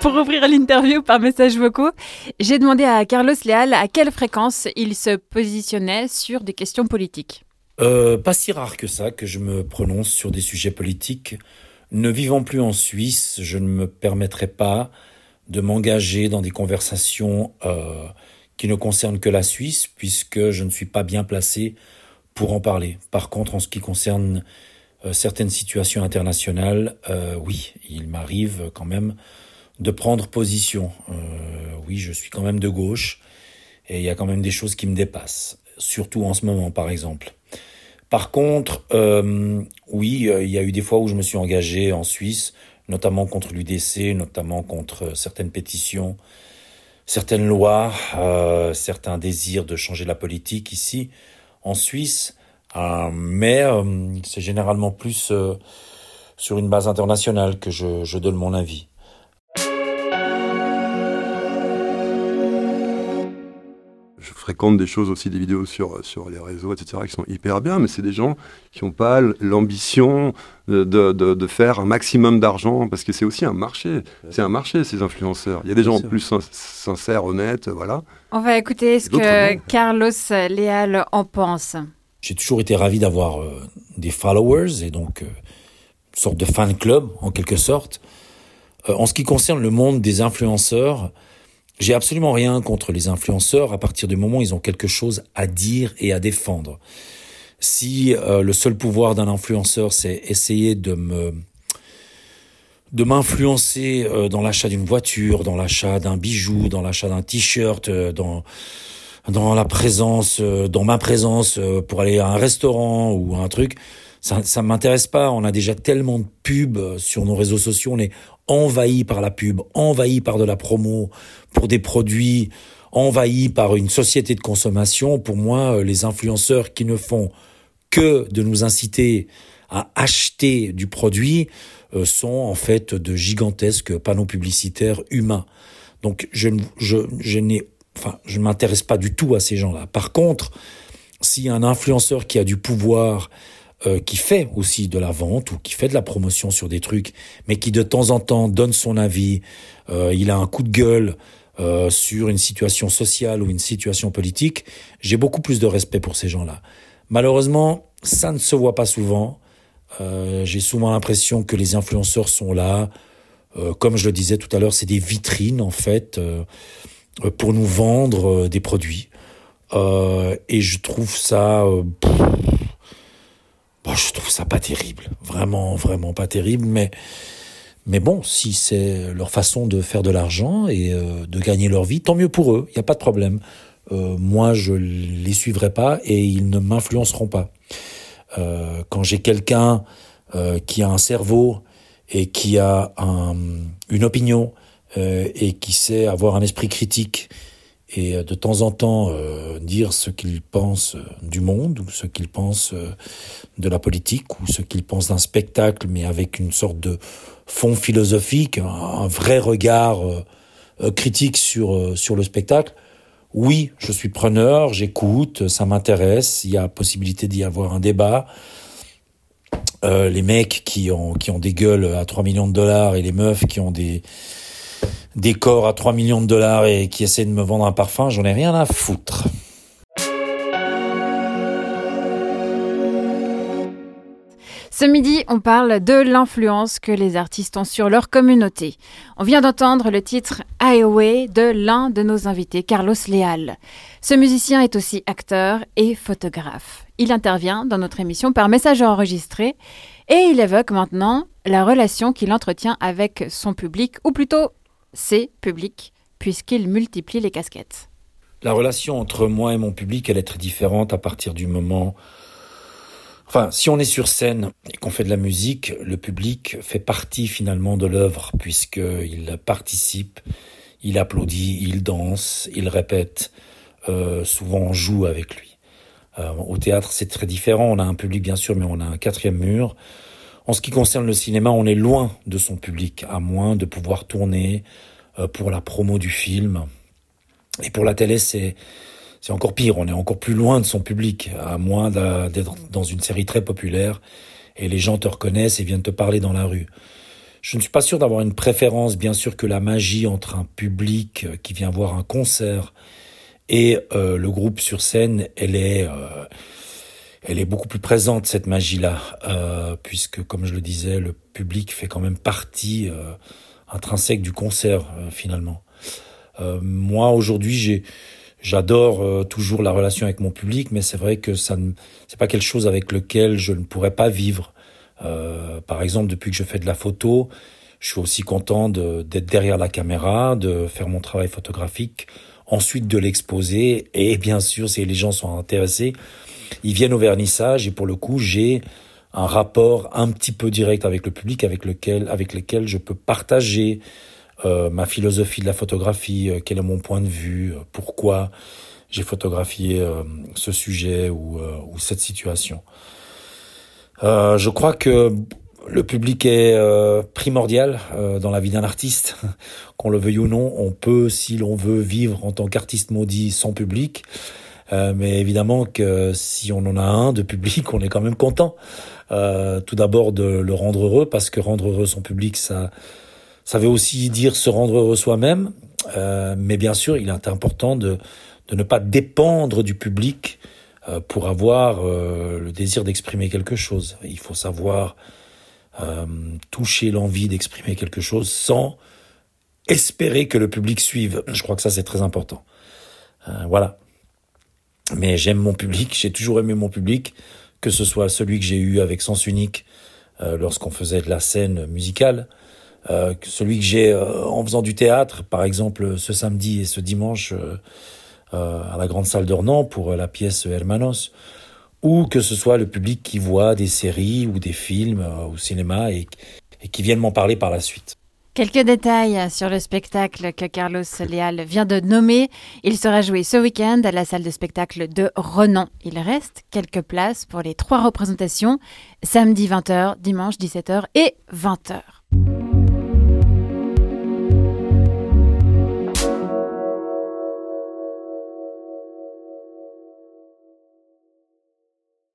Pour ouvrir l'interview par message vocaux, j'ai demandé à Carlos Leal à quelle fréquence il se positionnait sur des questions politiques. Euh, pas si rare que ça que je me prononce sur des sujets politiques. Ne vivant plus en Suisse, je ne me permettrai pas de m'engager dans des conversations euh, qui ne concernent que la Suisse, puisque je ne suis pas bien placé pour en parler. Par contre, en ce qui concerne euh, certaines situations internationales, oui, il m'arrive quand même de prendre position. Euh, oui, je suis quand même de gauche et il y a quand même des choses qui me dépassent, surtout en ce moment par exemple. Par contre, euh, oui, euh, il y a eu des fois où je me suis engagé en Suisse, notamment contre l'UDC, notamment contre certaines pétitions, certaines lois, certains désirs de changer la politique ici en Suisse. mais c'est généralement plus sur une base internationale que je donne mon avis. Fréquente des choses aussi, des vidéos sur, sur les réseaux, etc., qui sont hyper bien, mais c'est des gens qui n'ont pas l'ambition de, de, de, faire un maximum d'argent, parce que c'est aussi un marché. C'est un marché, ces influenceurs. Il y a des gens plus sincères, honnêtes, voilà. On va écouter ce que Carlos Leal en pense. J'ai toujours été ravi d'avoir euh, des followers, et donc euh, une sorte de fan club, en quelque sorte. Euh, en ce qui concerne le monde des influenceurs, j'ai absolument rien contre les influenceurs à partir du moment où ils ont quelque chose à dire et à défendre. Si euh, le seul pouvoir d'un influenceur, c'est essayer de me de m'influencer euh, dans l'achat d'une voiture, dans l'achat d'un bijou, dans l'achat d'un t-shirt, euh, dans dans la présence, dans ma présence pour aller à un restaurant ou un truc, ça ça m'intéresse pas. On a déjà tellement de pubs sur nos réseaux sociaux, on est envahi par la pub, envahi par de la promo pour des produits, envahi par une société de consommation. Pour moi, euh, les influenceurs qui ne font que de nous inciter à acheter du produit euh, sont en fait de gigantesques panneaux publicitaires humains. Donc je, je, je n'ai, enfin, je ne m'intéresse pas du tout à ces gens-là. Par contre, si un influenceur qui a du pouvoir euh, qui fait aussi de la vente ou qui fait de la promotion sur des trucs, mais qui de temps en temps donne son avis, euh, il a un coup de gueule euh, sur une situation sociale ou une situation politique, j'ai beaucoup plus de respect pour ces gens-là. Malheureusement, ça ne se voit pas souvent. j'ai souvent l'impression que les influenceurs sont là, comme je le disais tout à l'heure, c'est des vitrines en fait pour nous vendre des produits. et je trouve ça Bon, je trouve ça pas terrible, vraiment, vraiment pas terrible, mais mais bon, si c'est leur façon de faire de l'argent et euh, de gagner leur vie, tant mieux pour eux, il n'y a pas de problème. Euh, moi, je les suivrai pas et ils ne m'influenceront pas. Euh, quand j'ai quelqu'un euh, qui a un cerveau et qui a un, une opinion euh, et qui sait avoir un esprit critique et euh, de temps en temps euh, dire ce qu'il pense euh, du monde ou ce qu'il pense de la politique ou ce qu'il pense d'un spectacle mais avec une sorte de fond philosophique, un, vrai regard critique sur sur le spectacle. Oui, je suis preneur, j'écoute, ça m'intéresse, il y a possibilité d'y avoir un débat. Euh, les mecs qui ont qui ont des gueules à 3 millions de dollars et les meufs qui ont des des corps à 3 millions de dollars et qui essaient de me vendre un parfum, j'en ai rien à foutre. Ce midi, on parle de l'influence que les artistes ont sur leur communauté. On vient d'entendre le titre Highway de l'un de nos invités, Carlos Leal. Ce musicien est aussi acteur et photographe. Il intervient dans notre émission par message enregistré et il évoque maintenant la relation qu'il entretient avec son public, ou plutôt c'est public, puisqu'il multiplie les casquettes. La relation entre moi et mon public, elle est très différente à partir du moment... Enfin, si on est sur scène et qu'on fait de la musique, le public fait partie finalement de l'œuvre, puisqu'il participe, il applaudit, il danse, il répète, euh, souvent on joue avec lui. Euh, au théâtre, c'est très différent, on a un public bien sûr, mais on a un quatrième mur. En ce qui concerne le cinéma, on est loin de son public, à moins de pouvoir tourner euh, pour la promo du film. Et pour la télé, c'est c'est encore pire. On est encore plus loin de son public, à moins d'être dans une série très populaire et les gens te reconnaissent et viennent te parler dans la rue. je ne suis pas sûr d'avoir une préférence. Bien sûr que la magie entre un public qui vient voir un concert et le groupe sur scène, elle est elle est beaucoup plus présente cette magie-là, euh, puisque comme je le disais, le public fait quand même partie euh, intrinsèque du concert euh, finalement. Euh, moi aujourd'hui, j'ai J'adore euh, toujours la relation avec mon public, mais c'est vrai que ça ne, c'est pas quelque chose avec lequel je ne pourrais pas vivre. Euh, par exemple, depuis que je fais de la photo, je suis aussi content de, d'être derrière la caméra, de faire mon travail photographique, ensuite de l'exposer, et bien sûr, si les gens sont intéressés, ils viennent au vernissage et pour le coup, j'ai un rapport un petit peu direct avec le public, avec lequel, avec lequel je peux partager euh, ma philosophie de la photographie, euh, quel est mon point de vue, euh, pourquoi j'ai photographié ce sujet ou, ou cette situation. je crois que le public est primordial dans la vie d'un artiste, qu'on le veuille ou non. On peut, si l'on veut, vivre en tant qu'artiste maudit sans public. Euh, mais évidemment que si on en a un de public, on est quand même content. Euh, tout d'abord de le rendre heureux, parce que rendre heureux son public, ça, ça veut aussi dire se rendre heureux soi-même. Euh, mais bien sûr, il est important de, de ne pas dépendre du public euh, pour avoir euh, le désir d'exprimer quelque chose. Il faut savoir toucher l'envie d'exprimer quelque chose sans espérer que le public suive. Je crois que ça, c'est très important. voilà. Mais j'aime mon public, j'ai toujours aimé mon public, que ce soit celui que j'ai eu avec Sens Unique euh, lorsqu'on faisait de la scène musicale, euh, celui que j'ai euh, en faisant du théâtre, par exemple ce samedi et ce dimanche euh, euh, à la grande salle d'Ornans pour la pièce Hermanos, ou que ce soit le public qui voit des séries ou des films au cinéma et, et qui viennent m'en parler par la suite. Quelques détails sur le spectacle que Carlos Leal vient de nommer. Il sera joué ce week-end à la salle de spectacle de Renan. Il reste quelques places pour les trois représentations, samedi 20h, dimanche 17h et 20h.